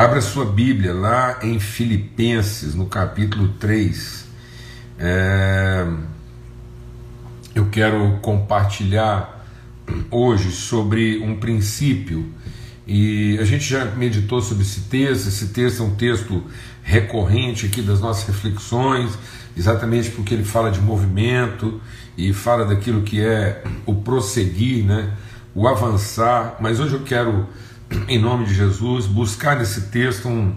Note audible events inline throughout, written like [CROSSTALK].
Abra sua Bíblia lá em Filipenses, no capítulo 3. É... Eu quero compartilhar hoje sobre um princípio. E a gente já meditou sobre esse texto. Esse texto é um texto recorrente aqui das nossas reflexões, exatamente porque ele fala de movimento e fala daquilo que é o prosseguir, né? o avançar. Mas hoje eu quero em nome de Jesus, buscar nesse texto um,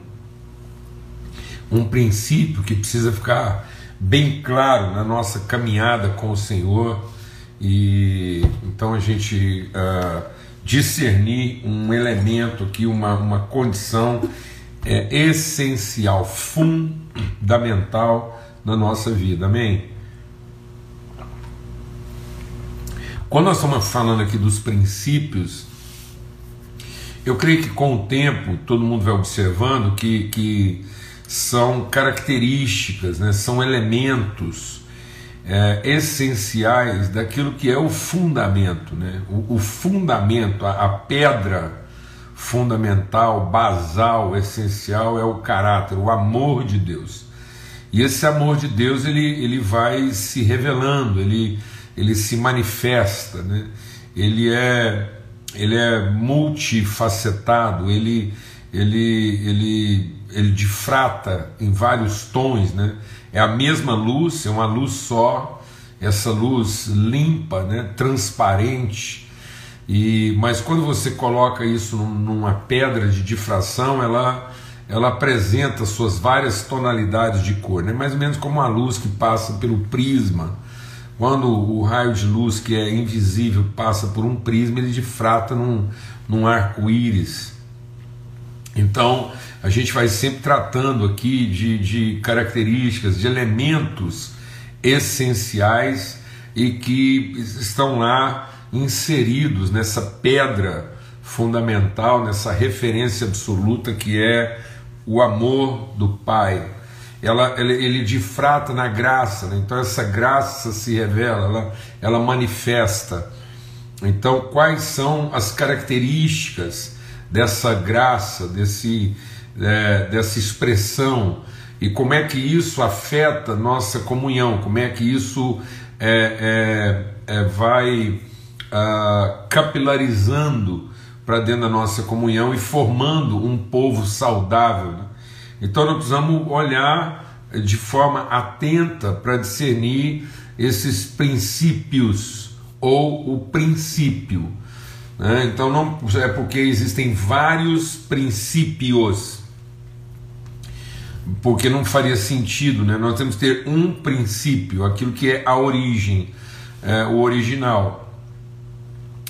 um princípio que precisa ficar bem claro na nossa caminhada com o Senhor e então a gente uh, discernir um elemento aqui, uma, uma condição é, essencial, fundamental na nossa vida, amém? Quando nós estamos falando aqui dos princípios, eu creio que com o tempo todo mundo vai observando que, que são características, né, são elementos é, essenciais daquilo que é o fundamento, né, o, o fundamento, a, a pedra fundamental, basal, essencial é o caráter, o amor de Deus. E esse amor de Deus ele, ele vai se revelando, ele, ele se manifesta, né? ele é ele é multifacetado, ele, ele, ele, ele difrata em vários tons, né? É a mesma luz, é uma luz só, essa luz limpa, né? transparente. E, mas quando você coloca isso numa pedra de difração, ela, ela apresenta suas várias tonalidades de cor, né? mais ou menos como a luz que passa pelo prisma quando o raio de luz que é invisível passa por um prisma, ele difrata num, num arco-íris. Então, a gente vai sempre tratando aqui de, de características, de elementos essenciais e que estão lá inseridos nessa pedra fundamental, nessa referência absoluta que é o amor do Pai ela, ele, ele difrata na graça, né? então essa graça se revela, ela, ela manifesta. Então, quais são as características dessa graça, desse, é, dessa expressão, e como é que isso afeta nossa comunhão, como é que isso é, é, é vai uh, capilarizando para dentro da nossa comunhão e formando um povo saudável. Né? Então nós precisamos olhar de forma atenta para discernir esses princípios ou o princípio. Né? Então não é porque existem vários princípios, porque não faria sentido, né? Nós temos que ter um princípio, aquilo que é a origem, é, o original.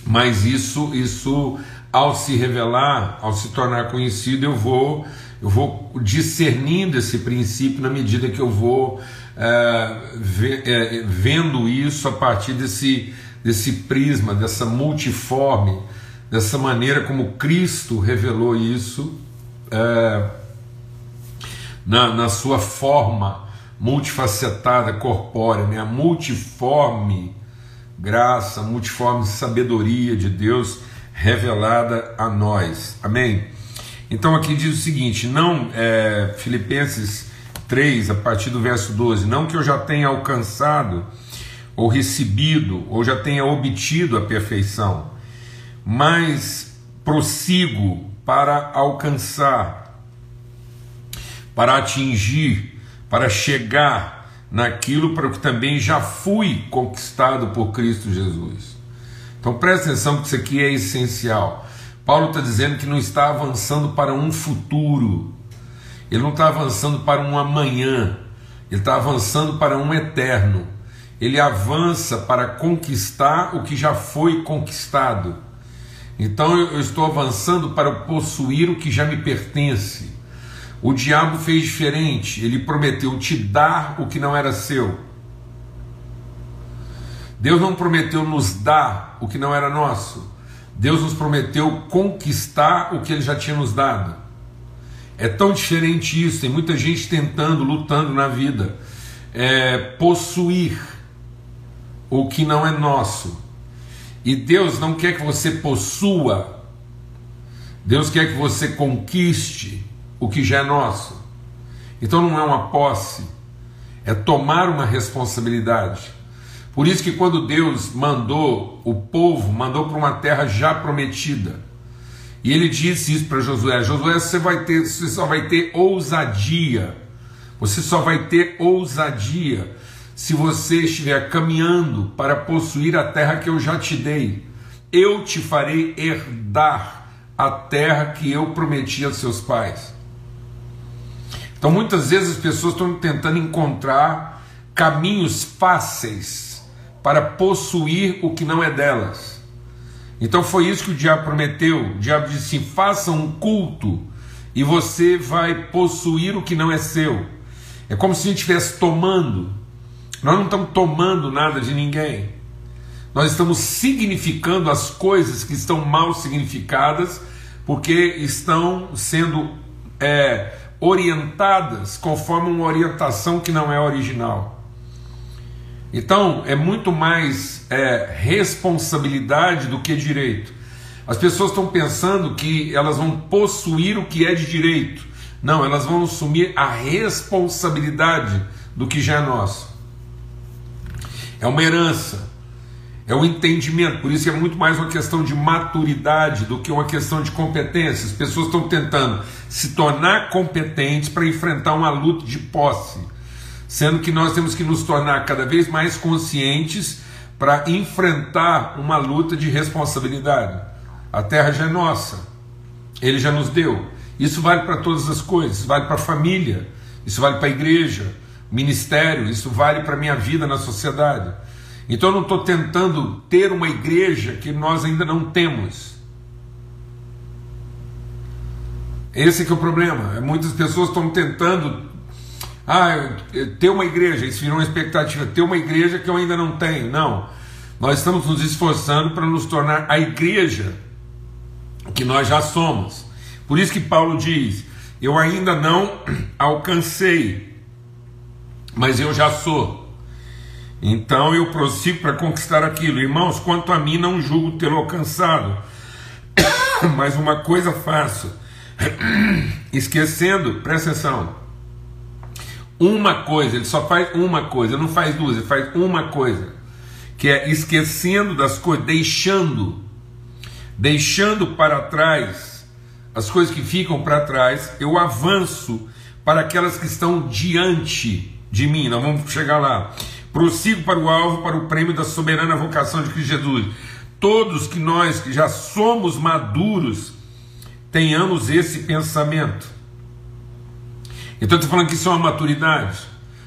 Mas isso, isso ao se revelar, ao se tornar conhecido, eu vou eu vou discernindo esse princípio na medida que eu vou é, é, vendo isso a partir desse, desse prisma, dessa multiforme, dessa maneira como Cristo revelou isso é, na, na sua forma multifacetada, corpórea, né? a multiforme graça, multiforme sabedoria de Deus revelada a nós. Amém? Então aqui diz o seguinte: não, é, Filipenses 3, a partir do verso 12, não que eu já tenha alcançado, ou recebido, ou já tenha obtido a perfeição, mas prossigo para alcançar, para atingir, para chegar naquilo para o que também já fui conquistado por Cristo Jesus. Então presta atenção que isso aqui é essencial. Paulo está dizendo que não está avançando para um futuro, ele não está avançando para um amanhã, ele está avançando para um eterno. Ele avança para conquistar o que já foi conquistado. Então eu estou avançando para possuir o que já me pertence. O diabo fez diferente, ele prometeu te dar o que não era seu. Deus não prometeu nos dar o que não era nosso. Deus nos prometeu conquistar o que Ele já tinha nos dado. É tão diferente isso, tem muita gente tentando, lutando na vida, é, possuir o que não é nosso. E Deus não quer que você possua, Deus quer que você conquiste o que já é nosso. Então não é uma posse, é tomar uma responsabilidade. Por isso que quando Deus mandou o povo, mandou para uma terra já prometida, e ele disse isso para Josué: Josué, você vai ter, você só vai ter ousadia. Você só vai ter ousadia se você estiver caminhando para possuir a terra que eu já te dei. Eu te farei herdar a terra que eu prometi aos seus pais. Então muitas vezes as pessoas estão tentando encontrar caminhos fáceis para possuir o que não é delas. Então foi isso que o diabo prometeu. O diabo disse assim: faça um culto e você vai possuir o que não é seu. É como se a gente estivesse tomando. Nós não estamos tomando nada de ninguém. Nós estamos significando as coisas que estão mal significadas, porque estão sendo é, orientadas conforme uma orientação que não é original. Então, é muito mais é, responsabilidade do que direito. As pessoas estão pensando que elas vão possuir o que é de direito. Não, elas vão assumir a responsabilidade do que já é nosso. É uma herança, é um entendimento, por isso é muito mais uma questão de maturidade do que uma questão de competência. As pessoas estão tentando se tornar competentes para enfrentar uma luta de posse sendo que nós temos que nos tornar cada vez mais conscientes para enfrentar uma luta de responsabilidade. A terra já é nossa, ele já nos deu. Isso vale para todas as coisas, isso vale para a família, isso vale para a igreja, ministério, isso vale para a minha vida na sociedade. Então eu não estou tentando ter uma igreja que nós ainda não temos. Esse é o problema. Muitas pessoas estão tentando ah, ter uma igreja, isso virou uma expectativa, ter uma igreja que eu ainda não tenho. Não. Nós estamos nos esforçando para nos tornar a igreja que nós já somos. Por isso que Paulo diz: Eu ainda não [CLEARS THROAT] alcancei, mas eu já sou. Então eu prossigo para conquistar aquilo. Irmãos, quanto a mim, não julgo tê-lo alcançado, [CLEARS THROAT] mas uma coisa faço, [CLEARS THROAT] esquecendo, presta atenção uma coisa, ele só faz uma coisa, não faz duas, ele faz uma coisa, que é esquecendo das coisas, deixando, deixando para trás as coisas que ficam para trás, eu avanço para aquelas que estão diante de mim. Nós vamos chegar lá. Prossigo para o alvo, para o prêmio da soberana vocação de Cristo Jesus. Todos que nós que já somos maduros tenhamos esse pensamento. Então eu estou falando que isso é uma maturidade,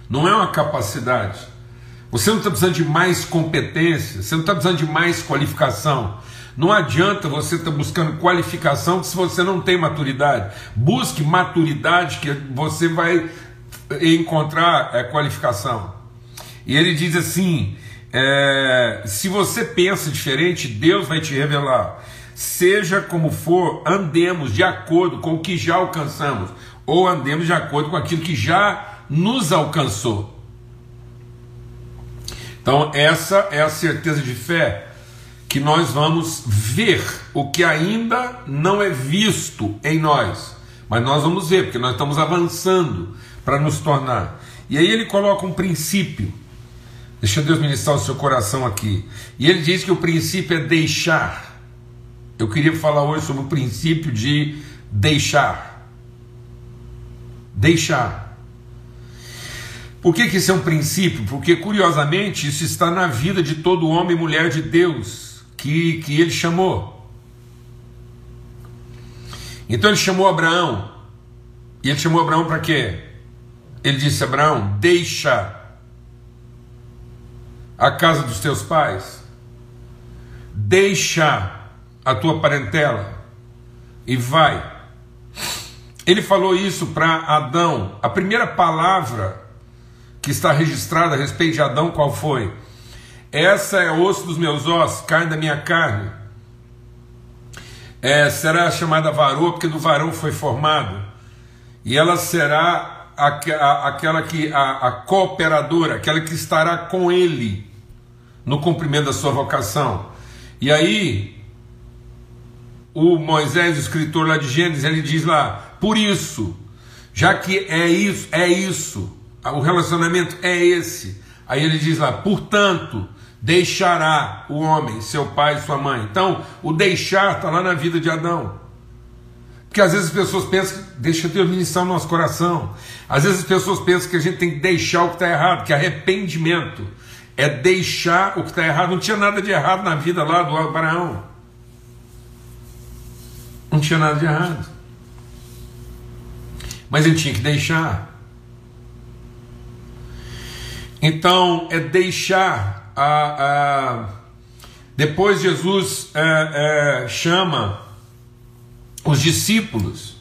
não é uma capacidade. Você não está precisando de mais competência, você não está precisando de mais qualificação. Não adianta você estar tá buscando qualificação se você não tem maturidade. Busque maturidade que você vai encontrar é, qualificação. E ele diz assim: é, se você pensa diferente, Deus vai te revelar. Seja como for, andemos de acordo com o que já alcançamos ou andemos de acordo com aquilo que já nos alcançou. Então, essa é a certeza de fé que nós vamos ver o que ainda não é visto em nós, mas nós vamos ver, porque nós estamos avançando para nos tornar. E aí ele coloca um princípio. Deixa Deus ministrar o seu coração aqui. E ele diz que o princípio é deixar. Eu queria falar hoje sobre o princípio de deixar deixar. Por que, que isso é um princípio? Porque, curiosamente, isso está na vida de todo homem e mulher de Deus que, que ele chamou. Então ele chamou Abraão. E ele chamou Abraão para quê? Ele disse: Abraão, deixa a casa dos teus pais, deixa a tua parentela e vai ele falou isso para Adão. A primeira palavra que está registrada a respeito de Adão, qual foi? Essa é osso dos meus ossos, carne da minha carne. É, será chamada varoa, porque do varão foi formado. E ela será aquela que a, a cooperadora, aquela que estará com ele no cumprimento da sua vocação. E aí, o Moisés, o escritor lá de Gênesis, ele diz lá: por isso, Já que é isso, é isso, o relacionamento é esse. Aí ele diz lá, portanto, deixará o homem, seu pai e sua mãe. Então, o deixar está lá na vida de Adão. Porque às vezes as pessoas pensam deixa Deus ministrar no nosso coração. Às vezes as pessoas pensam que a gente tem que deixar o que está errado, que arrependimento é deixar o que está errado. Não tinha nada de errado na vida lá do Abraão. Não tinha nada de errado. Mas ele tinha que deixar. Então, é deixar a. a depois Jesus é, é, chama os discípulos.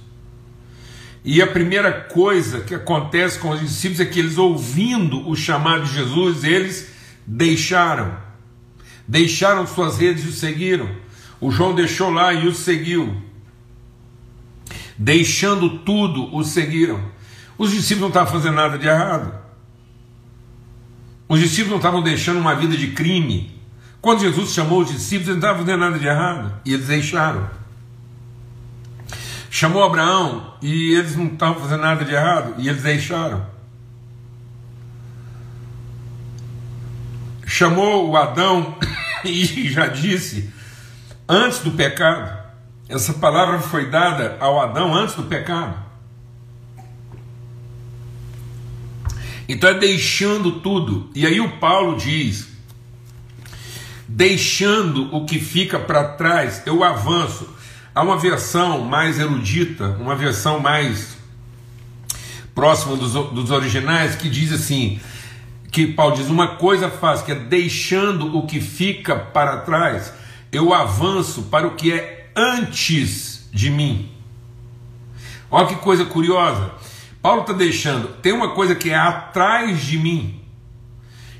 E a primeira coisa que acontece com os discípulos é que eles, ouvindo o chamado de Jesus, eles deixaram. Deixaram suas redes e o seguiram. O João deixou lá e o seguiu. Deixando tudo, o seguiram. Os discípulos não estavam fazendo nada de errado. Os discípulos não estavam deixando uma vida de crime. Quando Jesus chamou os discípulos, eles não estavam fazendo nada de errado. E eles deixaram chamou Abraão e eles não estavam fazendo nada de errado e eles deixaram. Chamou o Adão [COUGHS] e já disse antes do pecado. Essa palavra foi dada ao Adão antes do pecado. Então é deixando tudo. E aí o Paulo diz: deixando o que fica para trás, eu avanço. Há uma versão mais erudita, uma versão mais próxima dos, dos originais, que diz assim: que Paulo diz, uma coisa faz, que é deixando o que fica para trás, eu avanço para o que é antes de mim. Olha que coisa curiosa. Paulo está deixando, tem uma coisa que é atrás de mim,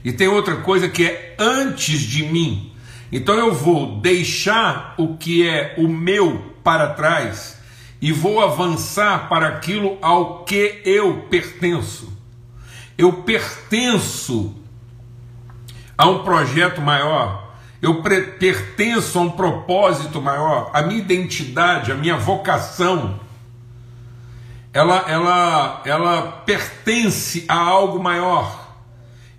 e tem outra coisa que é antes de mim. Então eu vou deixar o que é o meu para trás e vou avançar para aquilo ao que eu pertenço. Eu pertenço a um projeto maior, eu pertenço a um propósito maior, a minha identidade, a minha vocação, ela, ela, ela pertence a algo maior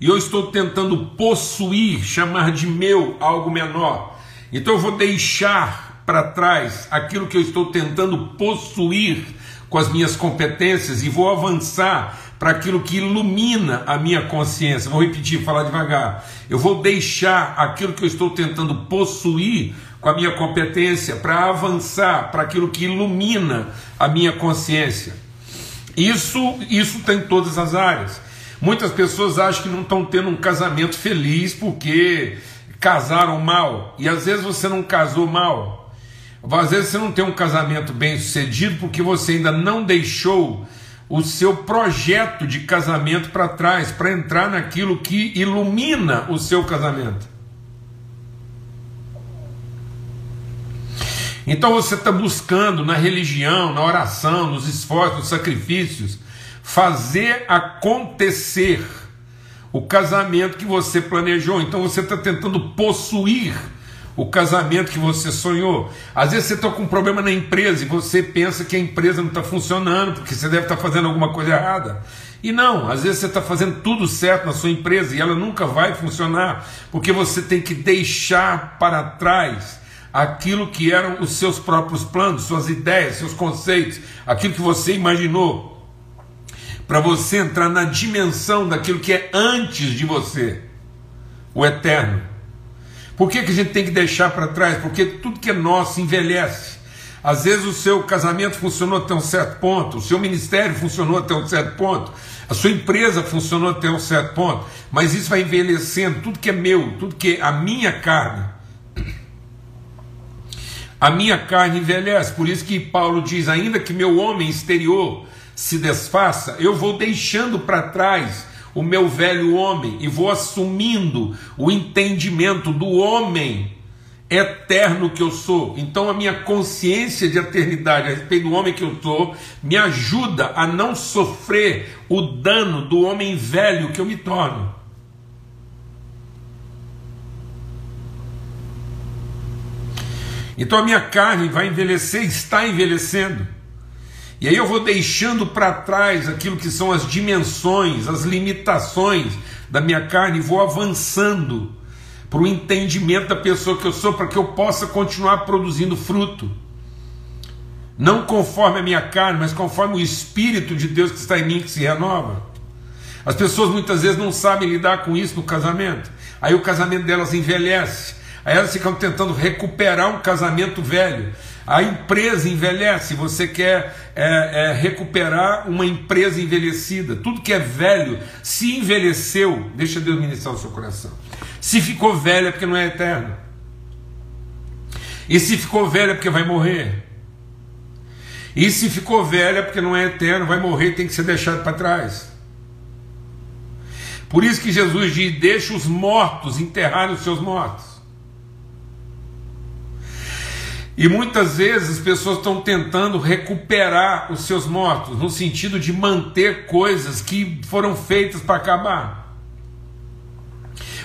e eu estou tentando possuir, chamar de meu algo menor. Então eu vou deixar para trás aquilo que eu estou tentando possuir com as minhas competências e vou avançar para aquilo que ilumina a minha consciência. Vou repetir, falar devagar. Eu vou deixar aquilo que eu estou tentando possuir com a minha competência para avançar para aquilo que ilumina a minha consciência. Isso, isso tem todas as áreas. Muitas pessoas acham que não estão tendo um casamento feliz porque casaram mal. E às vezes você não casou mal. Às vezes você não tem um casamento bem sucedido porque você ainda não deixou o seu projeto de casamento para trás, para entrar naquilo que ilumina o seu casamento. Então você está buscando na religião, na oração, nos esforços, nos sacrifícios, fazer acontecer o casamento que você planejou. Então você está tentando possuir o casamento que você sonhou. Às vezes você está com um problema na empresa e você pensa que a empresa não está funcionando porque você deve estar tá fazendo alguma coisa errada. E não, às vezes você está fazendo tudo certo na sua empresa e ela nunca vai funcionar porque você tem que deixar para trás aquilo que eram os seus próprios planos, suas ideias, seus conceitos, aquilo que você imaginou para você entrar na dimensão daquilo que é antes de você, o eterno. Por que, que a gente tem que deixar para trás? Porque tudo que é nosso envelhece. Às vezes o seu casamento funcionou até um certo ponto, o seu ministério funcionou até um certo ponto, a sua empresa funcionou até um certo ponto, mas isso vai envelhecendo, tudo que é meu, tudo que é a minha carne. A minha carne envelhece, por isso que Paulo diz: ainda que meu homem exterior se desfaça, eu vou deixando para trás o meu velho homem e vou assumindo o entendimento do homem eterno que eu sou. Então a minha consciência de eternidade a respeito do homem que eu sou me ajuda a não sofrer o dano do homem velho que eu me torno. Então a minha carne vai envelhecer, está envelhecendo. E aí eu vou deixando para trás aquilo que são as dimensões, as limitações da minha carne e vou avançando para o entendimento da pessoa que eu sou, para que eu possa continuar produzindo fruto. Não conforme a minha carne, mas conforme o Espírito de Deus que está em mim, que se renova. As pessoas muitas vezes não sabem lidar com isso no casamento. Aí o casamento delas envelhece. Aí elas ficam tentando recuperar um casamento velho. A empresa envelhece, você quer é, é, recuperar uma empresa envelhecida. Tudo que é velho, se envelheceu, deixa Deus ministrar o seu coração. Se ficou velho é porque não é eterno. E se ficou velho é porque vai morrer. E se ficou velho é porque não é eterno, vai morrer, tem que ser deixado para trás. Por isso que Jesus diz: deixa os mortos enterrarem os seus mortos. E muitas vezes as pessoas estão tentando recuperar os seus mortos, no sentido de manter coisas que foram feitas para acabar,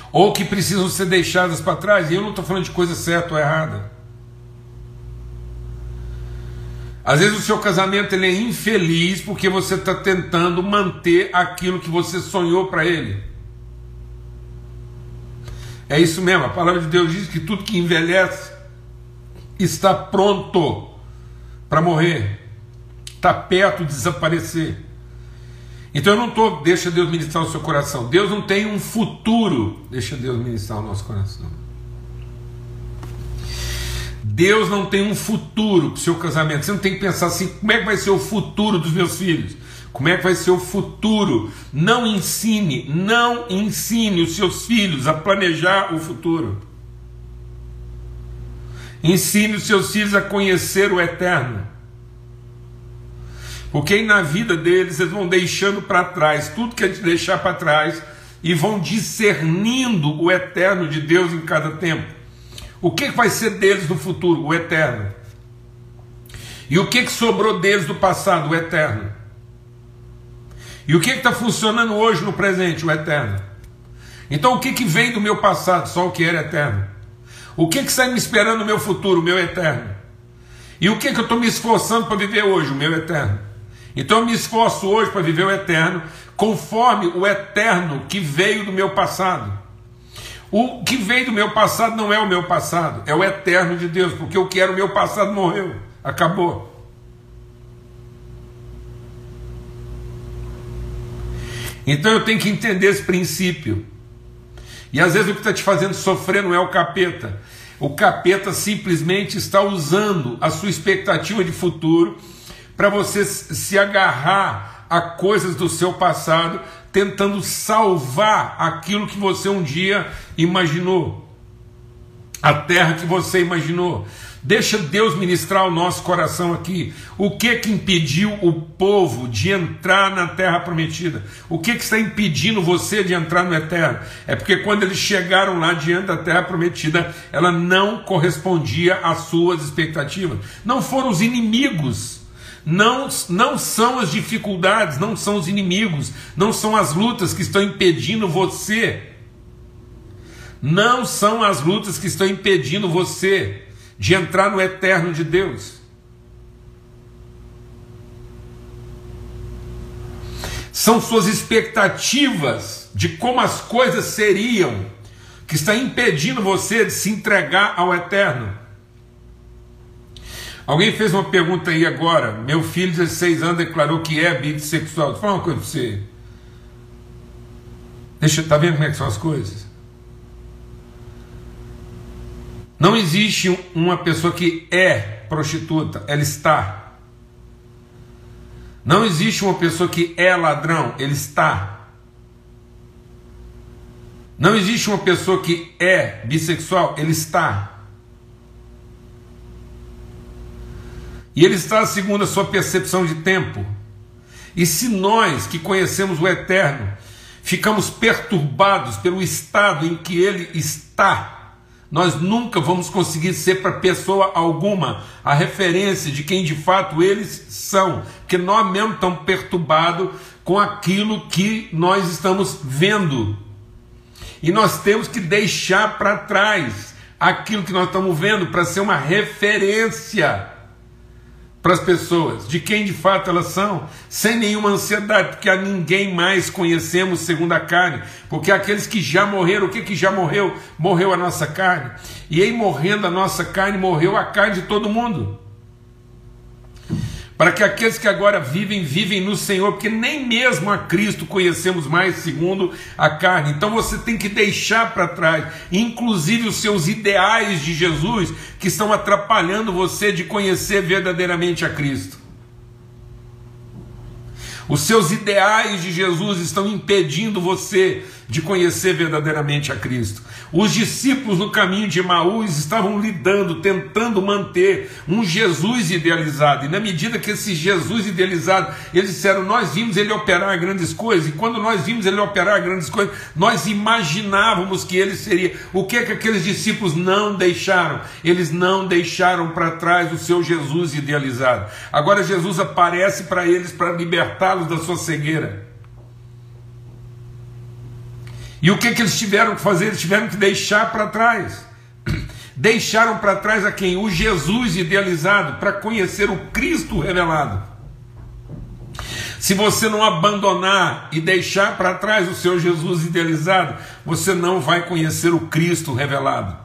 ou que precisam ser deixadas para trás. E eu não estou falando de coisa certa ou errada. Às vezes o seu casamento ele é infeliz porque você está tentando manter aquilo que você sonhou para ele. É isso mesmo, a palavra de Deus diz que tudo que envelhece está pronto para morrer, está perto de desaparecer. Então eu não estou, deixa Deus ministrar o seu coração. Deus não tem um futuro, deixa Deus ministrar o nosso coração. Deus não tem um futuro para o seu casamento. Você não tem que pensar assim: como é que vai ser o futuro dos meus filhos? Como é que vai ser o futuro? Não ensine, não ensine os seus filhos a planejar o futuro. Ensine os seus filhos a conhecer o eterno. Porque na vida deles eles vão deixando para trás tudo que é de deixar para trás e vão discernindo o eterno de Deus em cada tempo. O que vai ser deles no futuro? O eterno. E o que sobrou deles do passado? O eterno. E o que está funcionando hoje no presente? O eterno. Então o que, que vem do meu passado? Só o que era eterno. O que, que está me esperando no meu futuro, o meu eterno? E o que, que eu estou me esforçando para viver hoje, o meu eterno? Então eu me esforço hoje para viver o eterno, conforme o eterno que veio do meu passado. O que veio do meu passado não é o meu passado, é o eterno de Deus, porque o que era o meu passado morreu, acabou. Então eu tenho que entender esse princípio. E às vezes o que está te fazendo sofrer não é o capeta. O capeta simplesmente está usando a sua expectativa de futuro para você se agarrar a coisas do seu passado, tentando salvar aquilo que você um dia imaginou, a terra que você imaginou. Deixa Deus ministrar o nosso coração aqui. O que que impediu o povo de entrar na terra prometida? O que que está impedindo você de entrar no eterno? É porque quando eles chegaram lá diante da terra prometida, ela não correspondia às suas expectativas. Não foram os inimigos não, não são as dificuldades, não são os inimigos, não são as lutas que estão impedindo você. Não são as lutas que estão impedindo você de entrar no eterno de Deus. São suas expectativas de como as coisas seriam que está impedindo você de se entregar ao eterno. Alguém fez uma pergunta aí agora. Meu filho, de 16 anos, declarou que é bissexual. Falar uma coisa para você. Deixa, tá vendo como é que são as coisas? Não existe uma pessoa que é prostituta, ela está. Não existe uma pessoa que é ladrão, ele está. Não existe uma pessoa que é bissexual, ele está. E ele está segundo a sua percepção de tempo. E se nós que conhecemos o eterno ficamos perturbados pelo estado em que ele está, nós nunca vamos conseguir ser para pessoa alguma a referência de quem de fato eles são, porque nós mesmos estamos perturbados com aquilo que nós estamos vendo. E nós temos que deixar para trás aquilo que nós estamos vendo para ser uma referência para as pessoas, de quem de fato elas são, sem nenhuma ansiedade, porque a ninguém mais conhecemos segundo a carne, porque aqueles que já morreram, o que que já morreu? Morreu a nossa carne, e em morrendo a nossa carne, morreu a carne de todo mundo para que aqueles que agora vivem, vivem no Senhor, porque nem mesmo a Cristo conhecemos mais segundo a carne. Então você tem que deixar para trás, inclusive os seus ideais de Jesus, que estão atrapalhando você de conhecer verdadeiramente a Cristo. Os seus ideais de Jesus estão impedindo você de conhecer verdadeiramente a Cristo. Os discípulos no caminho de Maús estavam lidando, tentando manter um Jesus idealizado. E na medida que esse Jesus idealizado, eles disseram: Nós vimos ele operar grandes coisas. E quando nós vimos ele operar grandes coisas, nós imaginávamos que ele seria. O que é que aqueles discípulos não deixaram? Eles não deixaram para trás o seu Jesus idealizado. Agora Jesus aparece para eles para libertá-los da sua cegueira. E o que, que eles tiveram que fazer? Eles tiveram que deixar para trás. [CLEARS THROAT] Deixaram para trás a quem? O Jesus idealizado, para conhecer o Cristo revelado. Se você não abandonar e deixar para trás o seu Jesus idealizado, você não vai conhecer o Cristo revelado.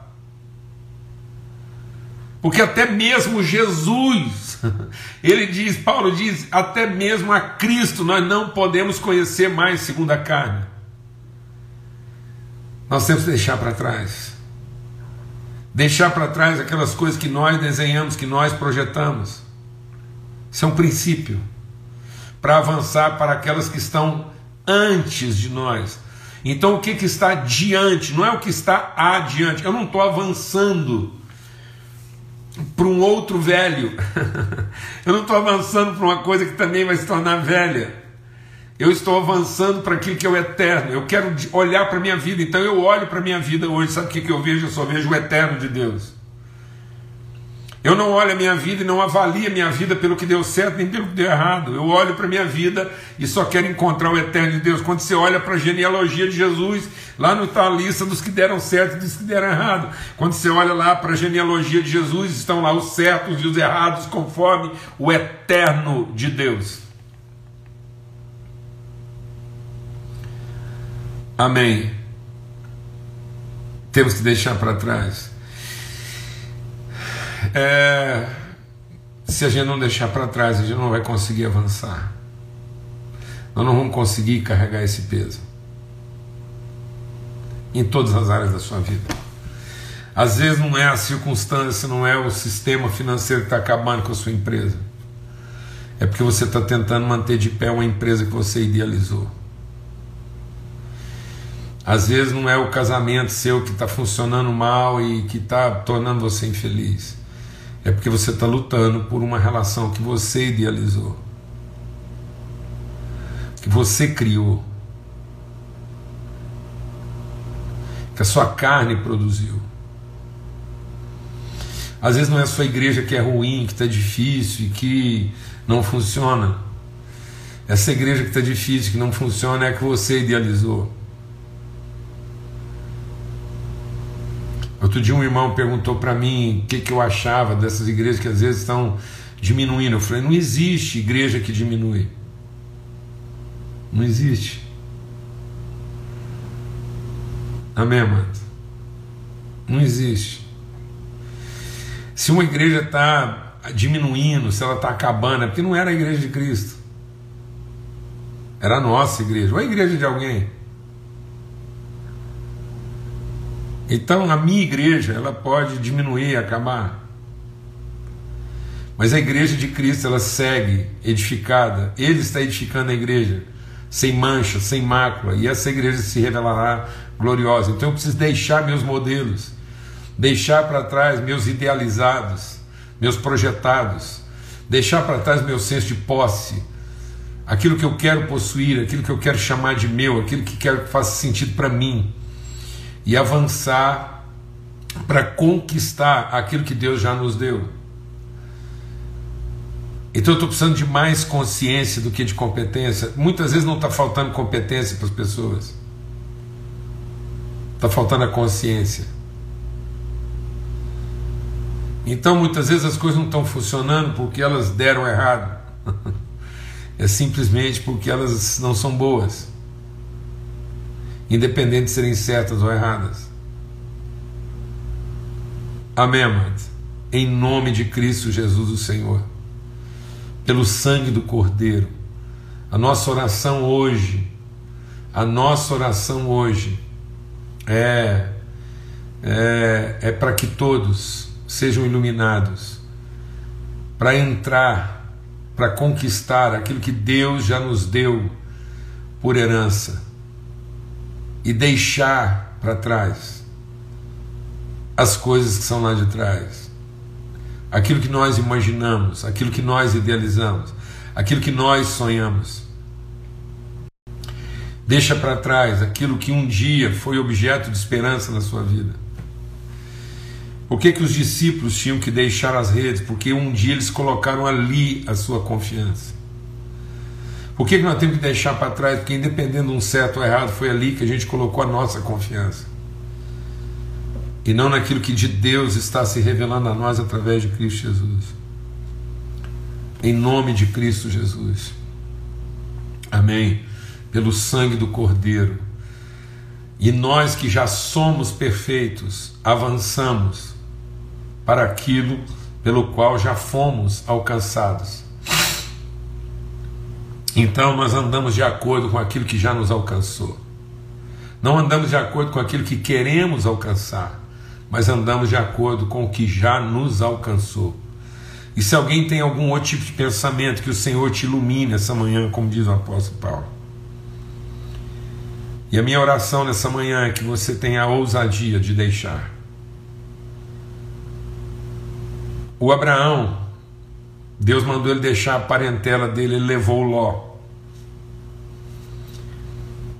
Porque até mesmo Jesus, [LAUGHS] ele diz, Paulo diz, até mesmo a Cristo nós não podemos conhecer mais segundo a carne. Nós temos que deixar para trás. Deixar para trás aquelas coisas que nós desenhamos, que nós projetamos. Isso é um princípio para avançar para aquelas que estão antes de nós. Então, o que, que está diante, não é o que está adiante. Eu não estou avançando para um outro velho. [LAUGHS] Eu não estou avançando para uma coisa que também vai se tornar velha. Eu estou avançando para aquilo que é o eterno. Eu quero olhar para a minha vida. Então eu olho para a minha vida hoje. Sabe o que, que eu vejo? Eu só vejo o eterno de Deus. Eu não olho a minha vida e não avalio a minha vida pelo que deu certo nem pelo que deu errado. Eu olho para a minha vida e só quero encontrar o eterno de Deus. Quando você olha para a genealogia de Jesus, lá não está a lista dos que deram certo e dos que deram errado. Quando você olha lá para a genealogia de Jesus, estão lá os certos e os errados conforme o eterno de Deus. Amém. Temos que deixar para trás. É, se a gente não deixar para trás, a gente não vai conseguir avançar. Nós não vamos conseguir carregar esse peso em todas as áreas da sua vida. Às vezes não é a circunstância, não é o sistema financeiro que está acabando com a sua empresa. É porque você está tentando manter de pé uma empresa que você idealizou. Às vezes não é o casamento seu que está funcionando mal e que está tornando você infeliz. É porque você está lutando por uma relação que você idealizou, que você criou, que a sua carne produziu. Às vezes não é a sua igreja que é ruim, que está difícil e que não funciona. Essa igreja que está difícil, que não funciona, é a que você idealizou. Outro dia um irmão perguntou para mim o que, que eu achava dessas igrejas que às vezes estão diminuindo. Eu falei, não existe igreja que diminui. Não existe. Amém, amados? Não existe. Se uma igreja está diminuindo, se ela está acabando, é porque não era a igreja de Cristo. Era a nossa igreja, ou a igreja de alguém. Então a minha igreja ela pode diminuir, acabar. Mas a igreja de Cristo ela segue edificada. Ele está edificando a igreja sem mancha, sem mácula, e essa igreja se revelará gloriosa. Então eu preciso deixar meus modelos, deixar para trás meus idealizados, meus projetados, deixar para trás meu senso de posse, aquilo que eu quero possuir, aquilo que eu quero chamar de meu, aquilo que quero que faça sentido para mim e avançar para conquistar aquilo que Deus já nos deu. Então eu estou precisando de mais consciência do que de competência. Muitas vezes não está faltando competência para as pessoas, está faltando a consciência. Então muitas vezes as coisas não estão funcionando porque elas deram errado. [LAUGHS] É simplesmente porque elas não são boas. Independente de serem certas ou erradas. Amém, amados? Em nome de Cristo Jesus, o Senhor. Pelo sangue do Cordeiro. A nossa oração hoje, a nossa oração hoje é, é, é para que todos sejam iluminados, para entrar, para conquistar aquilo que Deus já nos deu por herança e deixar para trás as coisas que são lá de trás, aquilo que nós imaginamos, aquilo que nós idealizamos, aquilo que nós sonhamos. Deixa para trás aquilo que um dia foi objeto de esperança na sua vida por que, que os discípulos tinham que deixar as redes? Porque um dia eles colocaram ali a sua confiança. Por que, que nós temos que deixar para trás? Porque, independendo de um certo ou errado, foi ali que a gente colocou a nossa confiança. E não naquilo que de Deus está se revelando a nós através de Cristo Jesus. Em nome de Cristo Jesus. Amém. Pelo sangue do Cordeiro. E nós que já somos perfeitos, avançamos para aquilo pelo qual já fomos alcançados. Então nós andamos de acordo com aquilo que já nos alcançou. Não andamos de acordo com aquilo que queremos alcançar, mas andamos de acordo com o que já nos alcançou. E se alguém tem algum outro tipo de pensamento, que o Senhor te ilumine essa manhã, como diz o apóstolo Paulo. E a minha oração nessa manhã é que você tenha a ousadia de deixar O Abraão, Deus mandou ele deixar a parentela dele, ele levou Ló.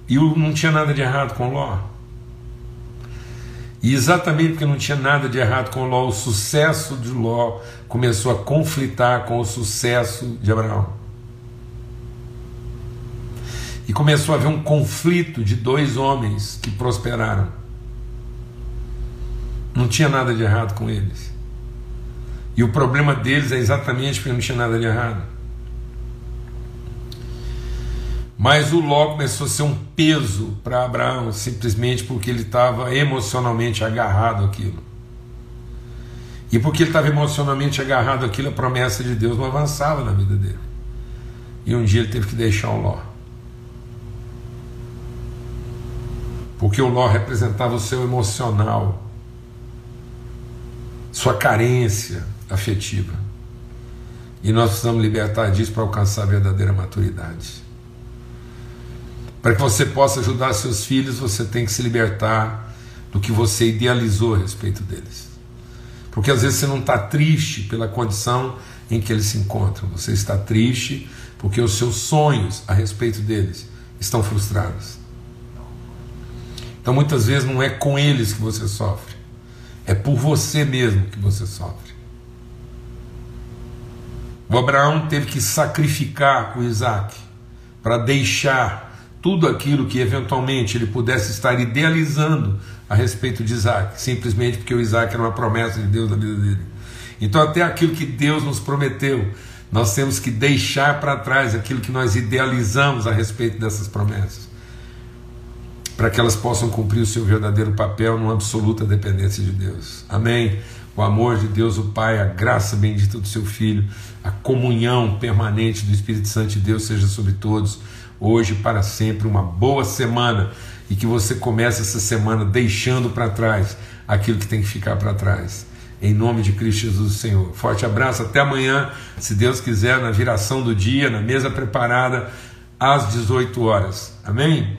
E não tinha nada de errado com Ló. E exatamente porque não tinha nada de errado com Ló, o sucesso de Ló começou a conflitar com o sucesso de Abraão. E começou a haver um conflito de dois homens que prosperaram. Não tinha nada de errado com eles. E o problema deles é exatamente porque não tinha nada de errado. Mas o Ló começou a ser um peso para Abraão, simplesmente porque ele estava emocionalmente agarrado àquilo. E porque ele estava emocionalmente agarrado àquilo, a promessa de Deus não avançava na vida dele. E um dia ele teve que deixar o Ló. Porque o Ló representava o seu emocional, sua carência, afetiva. E nós precisamos libertar disso para alcançar a verdadeira maturidade. Para que você possa ajudar seus filhos, você tem que se libertar do que você idealizou a respeito deles. Porque às vezes você não está triste pela condição em que eles se encontram, você está triste porque os seus sonhos a respeito deles estão frustrados. Então muitas vezes não é com eles que você sofre, é por você mesmo que você sofre. O Abraão teve que sacrificar o Isaac para deixar tudo aquilo que eventualmente ele pudesse estar idealizando a respeito de Isaac, simplesmente porque o Isaac era uma promessa de Deus na vida dele. Então, até aquilo que Deus nos prometeu, nós temos que deixar para trás aquilo que nós idealizamos a respeito dessas promessas, para que elas possam cumprir o seu verdadeiro papel numa absoluta dependência de Deus. Amém? O amor de Deus, o Pai, a graça bendita do seu Filho a comunhão permanente do Espírito Santo de Deus seja sobre todos, hoje para sempre. Uma boa semana e que você comece essa semana deixando para trás aquilo que tem que ficar para trás. Em nome de Cristo Jesus, Senhor. Forte abraço, até amanhã, se Deus quiser, na viração do dia, na mesa preparada, às 18 horas. Amém?